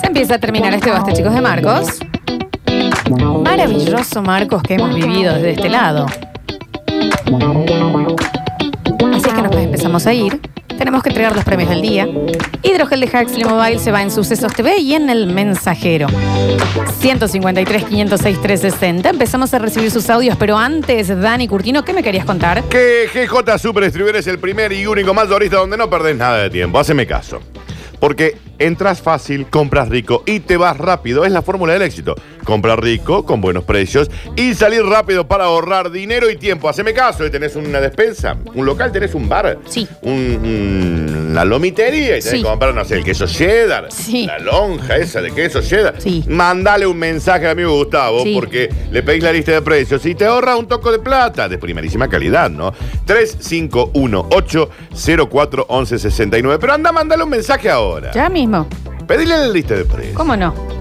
Se empieza a terminar este basta, chicos, de Marcos. Maravilloso Marcos que hemos vivido desde este lado. Así es que nos empezamos a ir. Tenemos que entregar los premios del día. Hidrogel de Huxley Mobile se va en Sucesos TV y en El Mensajero. 153, 506, 360. Empezamos a recibir sus audios, pero antes, Dani Curtino, ¿qué me querías contar? Que GJ Super es el primer y único mayorista donde no perdés nada de tiempo. Haceme caso. Porque entras fácil, compras rico y te vas rápido. Es la fórmula del éxito. Comprar rico, con buenos precios y salir rápido para ahorrar dinero y tiempo. Haceme caso, ¿eh? tenés una despensa, un local, tenés un bar, Sí. un- un- una lomitería y tenés Sí. que comprar, no sé, el queso cheddar, Sí. la lonja esa de queso cheddar. Sí. Mandale un mensaje al amigo Gustavo porque le pedís la lista de precios y te ahorra un toco de plata de primerísima calidad, ¿no? 3518-041169. Pero anda, mandale un mensaje ahora. Ya mismo. Pedile la lista de precios. ¿Cómo no?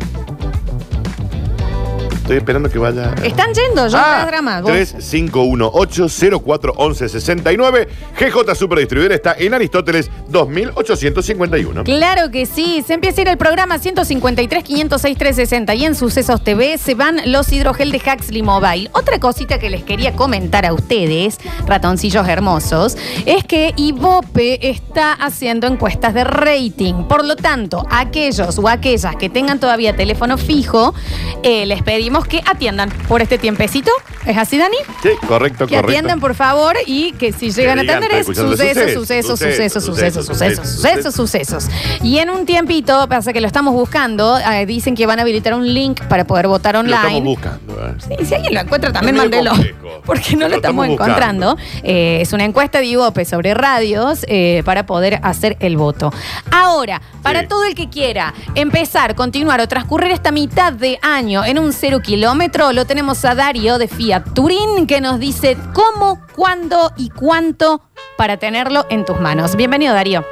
Estoy esperando que vaya. Están yendo, yo Ah, drama. vos. 3518-041169. GJ Super Distribuidor está en Aristóteles 2851. Claro que sí, se empieza a ir el programa 153, 506, 360 y en Sucesos TV se van los hidrogel de Huxley Mobile. Otra cosita que les quería comentar a ustedes, ratoncillos hermosos, es que Ibope está haciendo encuestas de rating. Por lo tanto, aquellos o aquellas que tengan todavía teléfono fijo, eh, les pedimos que atiendan por este tiempecito. ¿Es así, Dani? Sí, correcto, Que correcto. atiendan, por favor, y que si llegan a digan, atender es estoy escuchando sucesos, sucesos, sucesos, sucesos, sucesos, sucesos, sucesos, sucesos, sucesos, sucesos. Y en un tiempito, pasa que lo estamos buscando, eh, dicen que van a habilitar un link para poder votar Lo estamos online. buscando. ¿eh? Y si alguien lo encuentra, también Es medio mándelo. complejo. Porque no Lo lo, estamos, estamos encontrando. Eh, es una encuesta de Ibope sobre radios eh, para poder hacer el voto. Ahora, para Sí. todo el que quiera empezar, continuar o transcurrir esta mitad de año en un cero kilómetro, lo tenemos a Darío de Fiat Turín que nos dice cómo, cuándo y cuánto para tenerlo en tus manos. Bienvenido, Darío.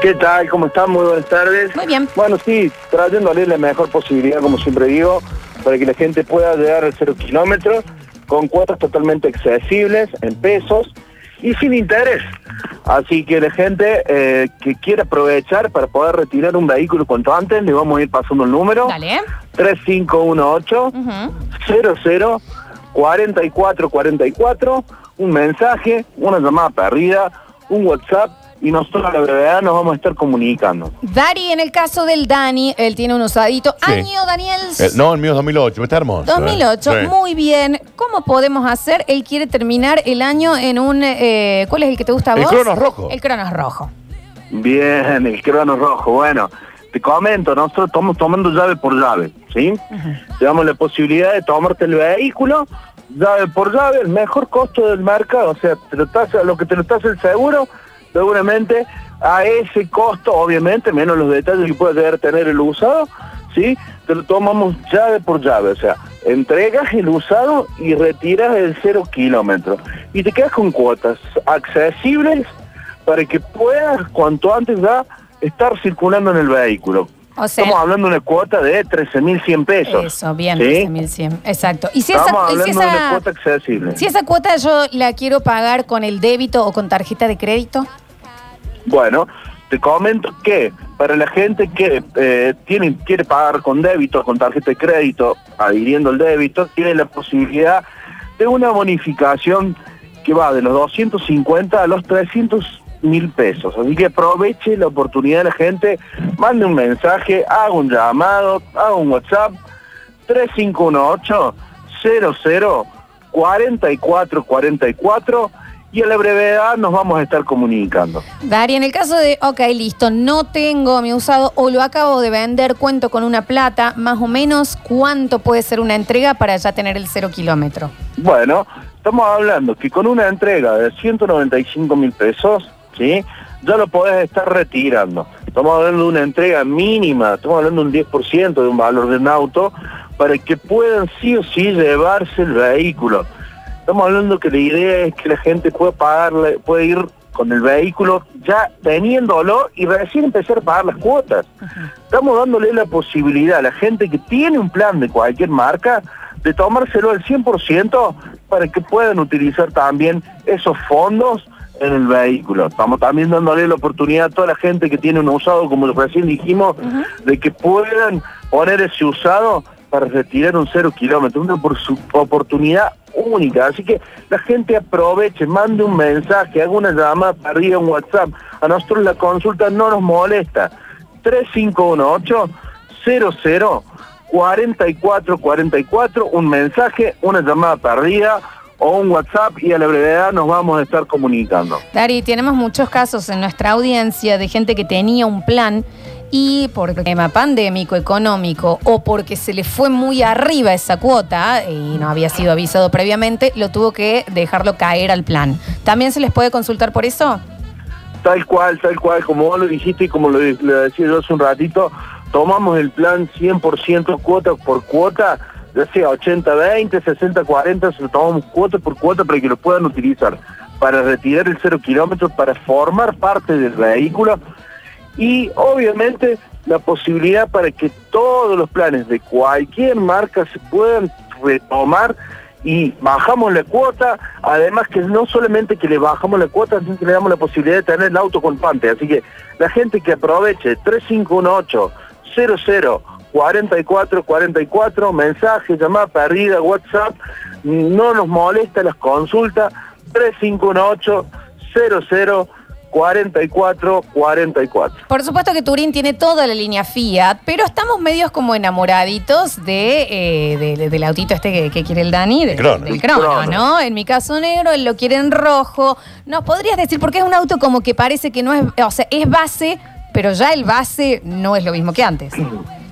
¿Qué tal? ¿Cómo están? Muy buenas tardes. Muy bien. Bueno, sí, trayéndole la mejor posibilidad, como siempre digo, para que la gente pueda llegar al cero kilómetros con cuotas totalmente accesibles, en pesos y sin interés. Así que la gente eh, que quiera aprovechar para poder retirar un vehículo cuanto antes, le vamos a ir pasando el número. Dale. 3518 Ujú. 00 44 44, un mensaje, una llamada perdida, un WhatsApp y nosotros a la brevedad nos vamos a estar comunicando. Dari, en el caso del Dani, él tiene un usadito. Sí. Año, Daniel. Eh, no, el mío es 2008, está hermoso. ¿eh? 2008, Sí. muy bien. ¿Cómo podemos hacer? Él quiere terminar el año en un... eh, ¿Cuál es el que te gusta a El vos? Cronos rojo. El Cronos rojo. Bien, el crono rojo. Bueno, te comento, nosotros estamos tomando llave por llave, ¿sí? Te damos la posibilidad de tomarte el vehículo, llave por llave, el mejor costo del mercado, o sea, te lo tasa, lo que te lo tasa el seguro, seguramente a ese costo, obviamente, menos los detalles que puede llegar a tener el usado, ¿sí? Te lo tomamos llave por llave, o sea, entregas el usado y retiras el cero kilómetro. Y te quedas con cuotas accesibles para que puedas cuanto antes ya estar circulando en el vehículo. O sea- Estamos hablando de una cuota de 13.100 pesos. Eso, bien, ¿sí? 13.100. Exacto. Y si esa, Estamos y si hablando de una esa- cuota accesible. si esa cuota yo la quiero pagar con el débito o con tarjeta de crédito. Bueno, te comento que para la gente que eh, tiene, quiere pagar con débito, con tarjeta de crédito, adhiriendo el débito, tiene la posibilidad de una bonificación que va de los 250 a los 300 mil pesos. Así que aproveche la oportunidad de la gente, mande un mensaje, haga un llamado, haga un WhatsApp, 3518 00 4444 y a la brevedad nos vamos a estar comunicando. Dari, en el caso de, ok, listo, no tengo mi usado o lo acabo de vender, cuento con una plata, más o menos, ¿cuánto puede ser una entrega para ya tener el cero kilómetro? Bueno, estamos hablando que con una entrega de 195 mil pesos, ¿sí? Ya lo podés estar retirando. Estamos hablando de una entrega mínima, estamos hablando de un 10% de un valor de un auto para que puedan sí o sí llevarse el vehículo. Estamos hablando que la idea es que la gente pueda pagarle, puede ir con el vehículo ya teniéndolo y recién empezar a pagar las cuotas. Estamos dándole la posibilidad a la gente que tiene un plan de cualquier marca de tomárselo al 100% para que puedan utilizar también esos fondos en el vehículo. Estamos también dándole la oportunidad a toda la gente que tiene un usado, como recién dijimos, de que puedan poner ese usado para retirar un cero kilómetro, una por su oportunidad única. Así que la gente aproveche, mande un mensaje, haga una llamada arriba, un WhatsApp. A nosotros la consulta no nos molesta. 3518 00 4444, un mensaje, una llamada arriba o un WhatsApp y a la brevedad nos vamos a estar comunicando. Dari, tenemos muchos casos en nuestra audiencia de gente que tenía un plan y por tema pandémico, económico o porque se le fue muy arriba esa cuota y no había sido avisado previamente, lo tuvo que dejarlo caer al plan. ¿También se les puede consultar por eso? Tal cual, tal cual, como vos lo dijiste y como lo, lo decía yo hace un ratito, tomamos el plan 100% cuota por cuota, ya sea 80-20, 60-40, se lo tomamos cuota por cuota para que lo puedan utilizar para retirar el cero kilómetro, para formar parte del vehículo y obviamente la posibilidad para que todos los planes de cualquier marca se puedan retomar y bajamos la cuota, además que no solamente que le bajamos la cuota, sino que le damos la posibilidad de tener el auto compante. Así que la gente que aproveche 3518 00 44 44, mensaje, llamada perdida, WhatsApp, no nos molesta las consultas, 3518 00 44 44. Por supuesto que Turín tiene toda la línea Fiat, pero estamos medios como enamoraditos de, eh, de- del autito este que, que quiere el Dani, de- Crono. del Crono, Crono. ¿no? En mi caso negro, él lo quiere en rojo. ¿Nos podrías decir por qué es un auto como que parece que no es, o sea, es base, pero ya el base no es lo mismo que antes?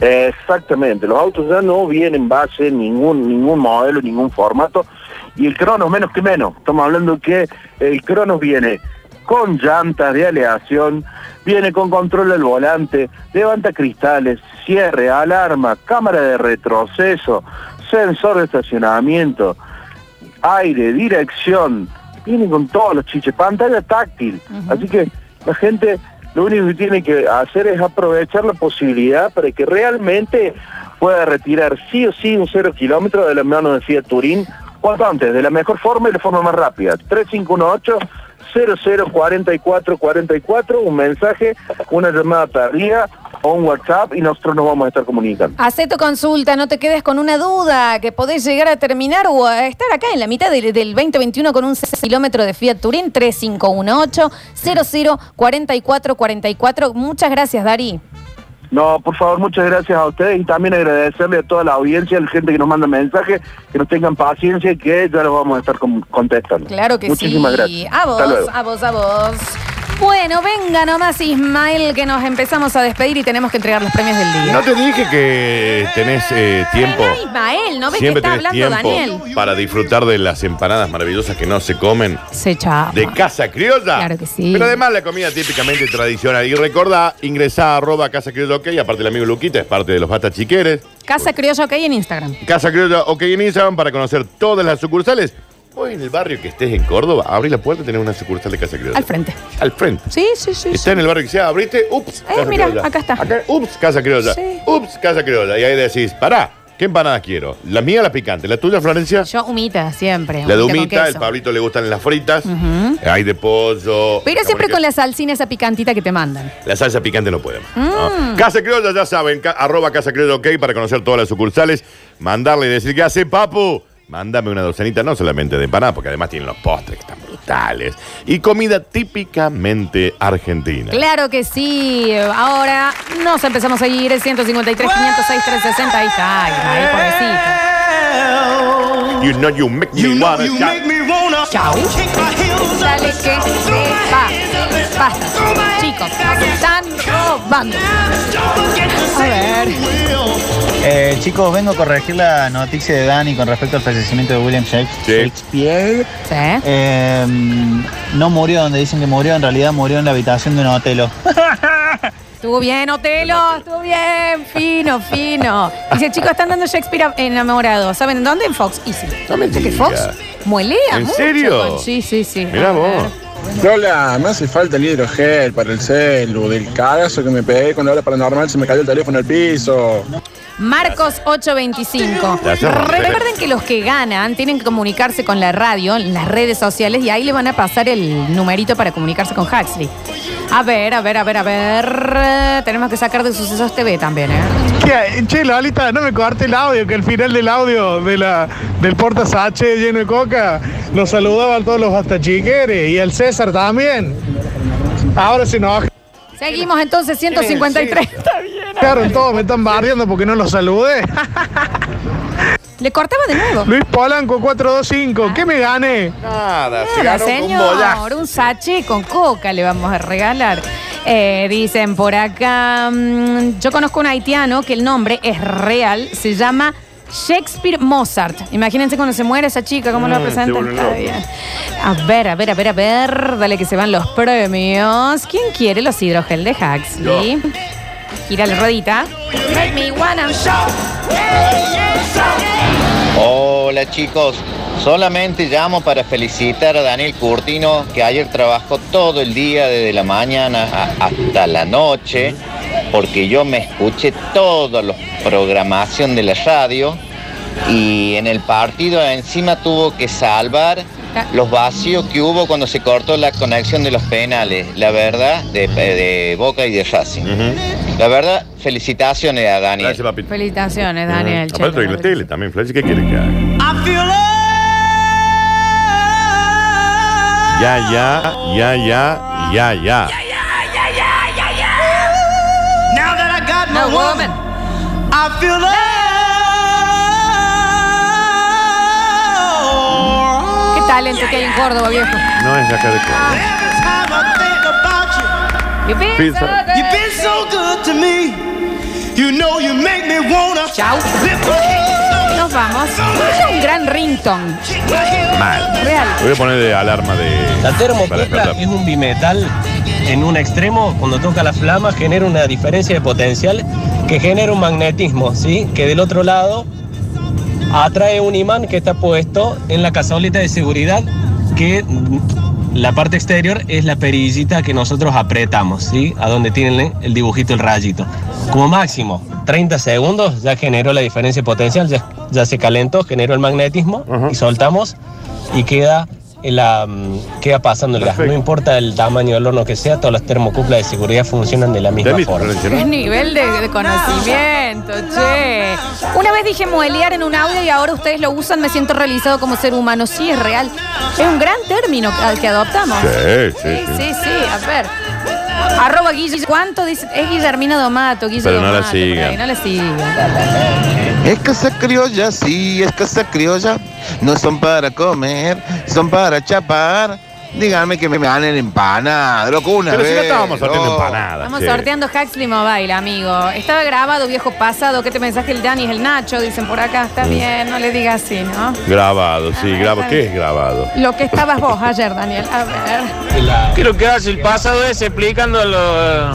Exactamente, los autos ya no vienen base ningún ningún modelo, ningún formato y el Cronos menos que menos. Estamos hablando que el Cronos viene con llantas de aleación, viene con control del volante, levanta cristales, cierre, alarma, cámara de retroceso, sensor de estacionamiento, aire, dirección, viene con todos los chiches, pantalla táctil. Así que la gente lo único que tiene que hacer es aprovechar la posibilidad para que realmente pueda retirar sí o sí un cero kilómetro de la mano de Fiat Turín cuanto antes, de la mejor forma y de forma más rápida. 3518 004444, un mensaje, una llamada tardía o un WhatsApp y nosotros nos vamos a estar comunicando. Hacé tu consulta, no te quedes con una duda, que podés llegar a terminar o a estar acá en la mitad del, del 2021 con un kilómetro de Fiat Turín 3518 004444. Muchas gracias, Dari. No, por favor, muchas gracias a ustedes y también agradecerle a toda la audiencia, a la gente que nos manda mensajes, que nos tengan paciencia y que ya los vamos a estar con- contestando. Claro que Muchísimas sí. gracias. A vos, a vos, a vos. Bueno, venga nomás, Ismael, que nos empezamos a despedir y tenemos que entregar los premios del día. No te dije que tenés eh, tiempo. Venga, Ismael, ¿no ves que Siempre está tenés hablando tiempo Daniel? para disfrutar de las empanadas maravillosas que no se comen Se chapa. de Casa Criolla. Claro que sí. Pero además la comida típicamente tradicional. Y recordá, ingresá a arroba Casa Criolla OK, aparte el amigo Luquita es parte de los Bata Chiqueres. Casa Criolla OK en Instagram. Casa Criolla OK en Instagram para conocer todas las sucursales. Hoy en el barrio que estés en Córdoba, abrí la puerta y tenés una sucursal de Casa Criolla. Al frente. Al frente. Sí, sí, sí. Está sí. en el barrio que sea, abriste, ups, Eh, mira, acá está. ups, casa criolla. Sí. Ups, casa criolla. Y ahí decís, pará, ¿qué empanadas quiero? La mía, la picante. ¿La tuya, Florencia? Yo humita siempre. la de con humita, el queso. Pablito le gustan las fritas. Hay de pollo. Pero siempre con la salsina esa picantita que te mandan. La salsa picante no podemos. Mm. ¿no? Casa criolla, ya saben, ca- arroba casa criolla ok para conocer todas las sucursales. Mandarle y decir, ¿qué hace, papu? Mándame una docenita, no solamente de empanada, porque además tienen los postres que están brutales. Y comida típicamente argentina. Claro que sí. Ahora nos empezamos a ir. El 153, 506, 360. Ahí está. Ahí, pobrecito. You know you make me wanna shout. Chau. Dale que se va. Basta. Chicos, nos están robando. A ver. Eh, chicos, vengo a corregir la noticia de Dani con respecto al fallecimiento de William. Shakespeare. Sí. Eh, no murió donde dicen que murió, en realidad murió en la habitación de un hotel. Estuvo bien, Otelo. Estuvo bien. Fino, fino. Dice, chicos, están dando Shakespeare enamorado. ¿Saben en dónde? En Fox. Y sí. No me ¿Viste que digas. Fox muelea ¿En mucho serio? con- Sí, sí, sí. Mirá A vos. ver. Lola, me hace falta el hidrogel para el celu, del cagazo que me pegué con la hora paranormal, se me cayó el teléfono al piso. Marcos 825. Gracias, Ramón. Recuerden que los que ganan tienen que comunicarse con la radio en las redes sociales y ahí le van a pasar el numerito para comunicarse con Huxley. A ver, a ver, a ver, a ver. Tenemos que sacar de Sucesos TV también, ¿eh? ¿Qué? Che, Lolita, no me corte el audio, que al final del audio de la, del porta Sache lleno de coca nos saludaban todos los bastachiqueres y el César también. Ahora se enojaron Seguimos entonces, 153. todos, me están barriendo porque no los saludé. Le cortaba de nuevo. Luis Polanco 425, ¿qué me gané? Nada, se Nada, ganó un señor, bollazo. un sache con coca le vamos a regalar. Eh, dicen por acá, mm, yo conozco un haitiano que el nombre es real, se llama Shakespeare Mozart. Imagínense cuando se muere esa chica, ¿cómo lo Mm, se presentan? vuelve Está loco. bien. A ver, a ver, a ver, a ver, dale que se van los premios. ¿Quién quiere los hidrogel de Huxley? Gira la ruedita. Make me wanna Hola chicos, solamente llamo para felicitar a Daniel Curtino que ayer trabajó todo el día desde la mañana a- hasta la noche porque yo me escuché toda la programación de la radio y en el partido encima tuvo que salvar los vacíos que hubo cuando se cortó la conexión de los penales, la verdad, de, de Boca y de Racing. La verdad, felicitaciones a Daniel. Gracias, papito. Felicitaciones, Daniel. Ujú. Aparte, en la tele también, Flash, ¿qué quiere que haga? Ya, ya, ya, ya, ya, ya. No woman. Qué talento que hay en Córdoba, viejo. No es de acá de Córdoba. You been Pizza. so good. You've been so good to me. You know you make me wanna Chau. Nos vamos. Es un gran ringtone. Mal. Real. Voy a poner de alarma de. La despertar. es un bimetal en un extremo, cuando toca la flama genera una diferencia de potencial que genera un magnetismo, ¿sí? Que del otro lado atrae un imán que está puesto en la cazaolita de seguridad que la parte exterior es la perillita que nosotros apretamos, ¿sí? A donde tiene el dibujito, el rayito. Como máximo, 30 segundos ya generó la diferencia potencial, ya, ya se calentó, generó el magnetismo y soltamos y queda, la, mm, queda pasando el gas. No importa el tamaño del horno que sea, todas las termocuplas de seguridad funcionan de la misma forma. ¿no? nivel de, de conocimiento, che. Una vez dije muelear en un audio y ahora ustedes lo usan, me siento realizado como ser humano. Sí, es real. Es un gran término que, que adoptamos. Sí, sí, Sí, sí. sí, sí, a ver. Arroba Guille, ¿cuánto dice? Es Guillermina Domato, Guille Pero no la Domato, por sigan. ahí, No la sigan. Es casa criolla, sí, es casa criolla. No son para comer, son para chapar. Díganme que me ganen empanada, loco, una Pero si vez. no estábamos sorteando loco. empanadas. Estamos che. sorteando Huxley Mobile, amigo. Estaba grabado, viejo pasado. ¿Qué te mensaje el Dani es el Nacho? Dicen por acá. Está bien, no le digas así, ¿no? Grabado, sí, grabado. está ¿Qué bien. es grabado? Lo que estabas vos ayer, Daniel. A ver. ¿Qué es lo que hace el pasado ese explicando lo,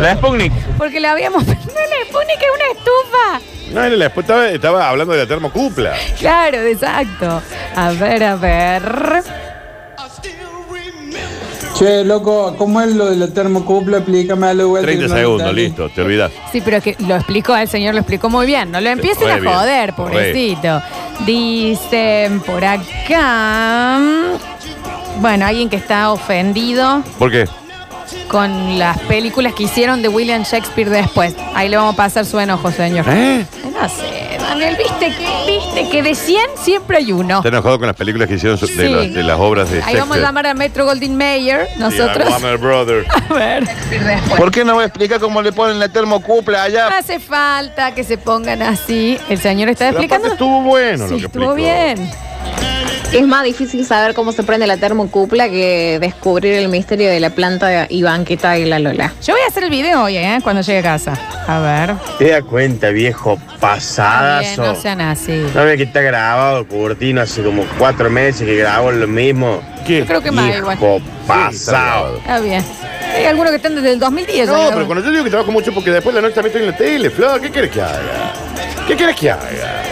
la Sputnik? Porque le habíamos. No pone que es una estufa. No, él después estaba, estaba hablando de la termocupla. Claro, exacto. A ver, a ver. Che, loco, ¿cómo es lo de la termocupla? Explícame algo. igual 30 que no segundos, listo, te olvidas. Sí, pero es que lo explicó, el señor lo explicó muy bien. No lo empiecen re a bien, joder, re. pobrecito. Dicen por acá. Bueno, alguien que está ofendido ¿Por qué? Con las películas que hicieron de William Shakespeare después. Ahí le vamos a pasar su enojo, señor. ¿Eh? No sé, Daniel, viste que, viste que de 100 siempre hay uno. ¿Está enojado con las películas que hicieron su- de, Sí. las- de las obras de Ahí vamos a Shakespeare? llamar a Metro Goldwyn Mayer, Sí, nosotros. a Warner Brother. A ver. ¿Por qué no me explica cómo le ponen la termocupla No allá? hace falta que se pongan así. El señor está Pero explicando. estuvo bueno Sí, lo que estuvo explicó. bien. Es más difícil saber cómo se prende la termocupla que descubrir el misterio de la planta y banqueta de la Lola. Yo voy a hacer el video hoy, ¿eh? Cuando llegue a casa. A ver. Te das cuenta, viejo Está bien, pasadazo. no sean así. ¿No ves que está grabado Curtino hace como cuatro meses que grabó lo mismo? ¿Qué? Yo creo que más igual. Viejo pasado. Está bien. Hay algunos que están desde el 2010. No, pero cuando yo digo que trabajo mucho porque después de la noche también estoy en la tele, Flor, ¿qué quieres que haga? ¿Qué quieres que haga?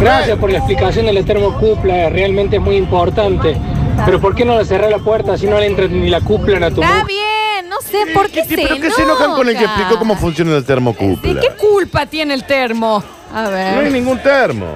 Gracias por la explicación de la termocupla, realmente es muy importante. Pero ¿por qué no le cerré la puerta si no le entra ni la cupla a tu Está bien, no sé por qué, se ¿Pero qué se enojan con el que explicó cómo funciona el ¿De termocupla? qué culpa tiene el termo? A No hay ver. ningún termo.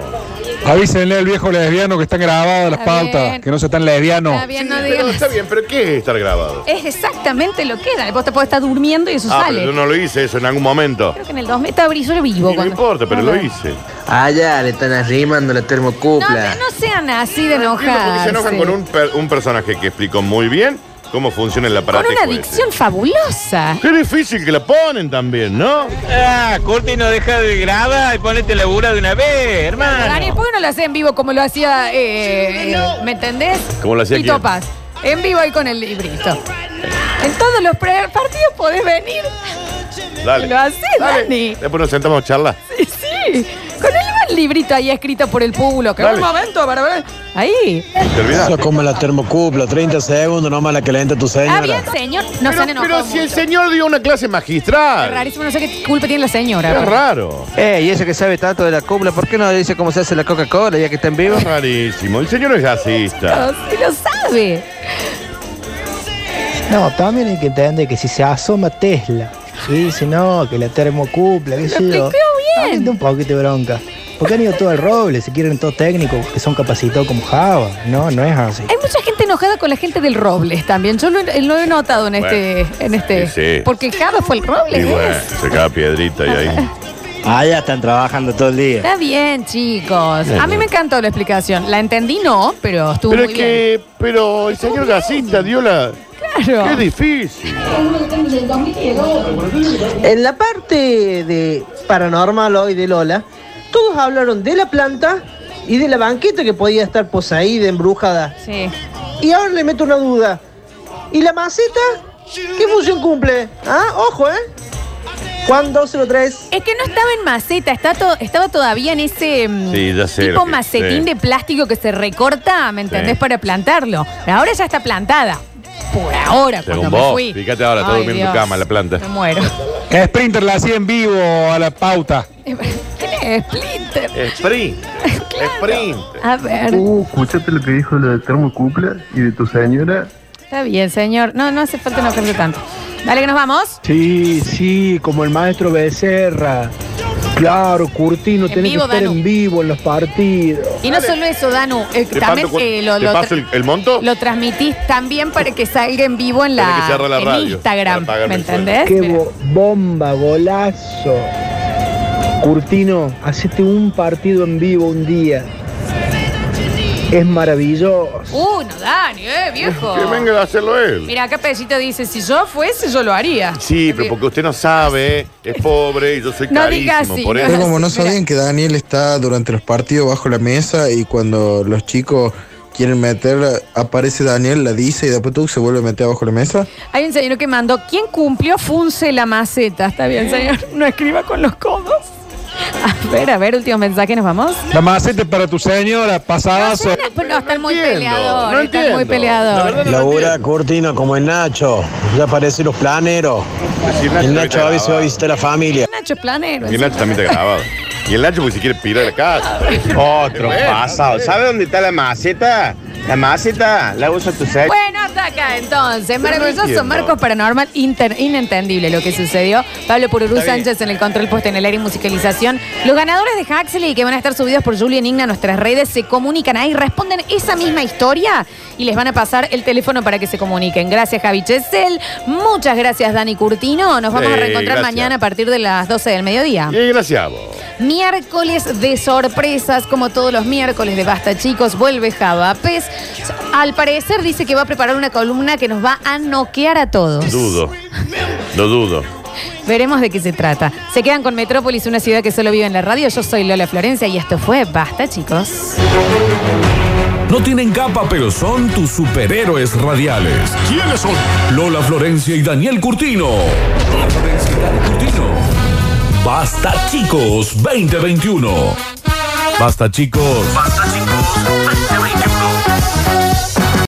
Avísenle al viejo lesbiano que están grabadas las Está pautas, bien. que no sean tan lesbianos. Está bien, no Pero digan está bien, pero ¿qué es estar grabado? Es exactamente lo que era. Vos te podés estar durmiendo y eso Ah, sale. pero yo no lo hice eso en algún momento. Creo que en el 2000 estaba brillo vivo. No cuando- importa, pero lo hice. Allá le están arrimando la No, termocupla. no sean así de Entiendo enojar. Porque se enojan con un, per- un personaje que explicó muy bien cómo funciona el Con aparato. una adicción fabulosa. Qué difícil que la ponen también, ¿no? Ah, Curti no deja de grabar y ponete labura de una vez, hermano. Daniel, ¿por qué no lo hacía en vivo como lo hacía, eh, eh, ¿me entendés? ¿Cómo lo hacía Tito quién? Paz. En vivo y con el librito. En todos los pre- partidos podés venir. Dale. Lo haces, Dale. Dani. Después nos sentamos a charlar. Sí, sí. Con el librito ahí escrito por el pueblo. Que Dale. un momento para ver. Ahí. ¿Te olvidas? Eso es como la termocupla, 30 segundos nomás la que le entra a tu Ah, señora. bien, señor. No se han Pero, enojado pero si el mucho. señor dio una clase Es magistral. rarísimo, no sé qué culpa tiene la señora. Es raro. Eh, y ese que sabe tanto de la cupla, ¿por qué no le dice cómo se hace la Coca-Cola ya que está en vivo? Es rarísimo. El señor es gasista. Sí lo sabe. No, también hay que entender que si se asoma Tesla y dice no, que la termocupla, qué sé yo. explicó bien. también da un poquito de bronca. Porque han ido todo al roble, se quieren todos técnicos que son capacitados como Java. No, no es así. Hay mucha gente enojada con la gente del Robles también. Yo lo, he- lo he notado en este. En este sí, sí. Porque el Java fue el Robles. Y bueno, se cae piedrita y ahí. Ah, ya están trabajando todo el día. Está bien, chicos. Bien, A mí bien. me encantó la explicación. La entendí, no, pero estuvo Pero es muy que, pero el señor gasista dio la. bien. Claro. Qué difícil. En la parte de paranormal hoy de Lola, todos hablaron de la planta y de la banqueta que podía estar poseída, embrujada. Sí. Y ahora le meto una duda. ¿Y la maceta? ¿Qué función cumple? Ah, ojo, ¿eh? Juan 203. Es que no estaba en maceta, está to- estaba todavía en ese mm, Sí, ya sé. tipo lo que- macetín sí. de plástico que se recorta, ¿me entendés? Sí. Para plantarlo. Pero ahora ya está plantada. Por ahora, Según cuando me vos, fui. fíjate ahora, está Ay, durmiendo en tu Dios. cama la planta. Me muero. Sprinter la hacía en vivo a la pauta. ¿Quién es Splinter? Sprint. Sprint. A ver, Uh, escúchate lo que dijo lo de termocupla y de tu señora. está bien, señor. No, no hace falta enojarse tanto. Dale que nos vamos. Sí, sí, como el maestro Becerra. Claro, Curtino, En tiene vivo, que estar Danu. en vivo en los partidos. Y no solo eso, Danu, eh, ¿Te también paso cu- eh, lo, te lo paso tra- el, el monto? lo transmitís también para que salga en vivo en Tenés la que cerrar la en radio Instagram. pagarme ¿Me el sueldo. entendés? Qué Mira. bo- bomba, golazo. Curtino, hacete un partido en vivo un día. Es maravilloso. Uh, no, Dani, eh, viejo. Que venga a hacerlo él. Mira, acá dice, si yo fuese, yo lo haría. Sí, pero porque usted no sabe, es pobre y yo soy No carísimo. digas así, por no eso. Pero como no Mira. sabían que Daniel está durante los partidos bajo la mesa y cuando los chicos quieren meterla, aparece Daniel, la dice y después tú se vuelve a meter bajo la mesa. Hay un señor que mandó, ¿quién cumplió Funce la maceta? Está bien, señor. No escriba con los codos. A ver, a ver, último mensaje, ¿nos vamos? La maceta para tu señora, pasadazo. No, no, están muy entiendo, peleadores, no están muy entiendo. La no entiendo. Curtino como el Nacho. Ya aparecen los planeros. Si el Nacho El a veces va a grabado. visitar a la familia. Nacho es planero. Y el Nacho también está grabado. Y el Nacho porque si quiere pirar la casa. Otro Bueno, pasado. ¿Sabe dónde está la maceta? La maceta la usa tu señora. Bueno, hasta acá entonces. Maravilloso, entiendo. Marcos Paranormal, inter- inentendible lo que sucedió. Pablo Pururú Está bien. Sánchez en el control puesto en el aire y musicalización. Los ganadores de Huxley que van a estar subidos por Julian Igna a nuestras redes se comunican ahí, responden esa misma historia y les van a pasar el teléfono para que se comuniquen. Gracias, Javi Chesel. Muchas gracias, Dani Curtino. Nos vamos a reencontrar gracias. mañana a partir de las 12 del mediodía. Y gracias a vos. Miércoles de sorpresas, como todos los miércoles de Basta Chicos, vuelve Java Pez. Al parecer dice que va a preparar una columna que nos va a noquear a todos. Dudo. Lo dudo. Veremos de qué se trata. Se quedan con Metrópolis, una ciudad que solo vive en la radio. Yo soy Lola Florencia y esto fue Basta Chicos. No tienen capa, pero son tus superhéroes radiales. ¿Quiénes son? Lola Florencia y Daniel Curtino. Lola Florencia y Daniel Curtino. Basta chicos 2021. Basta chicos. Basta chicos.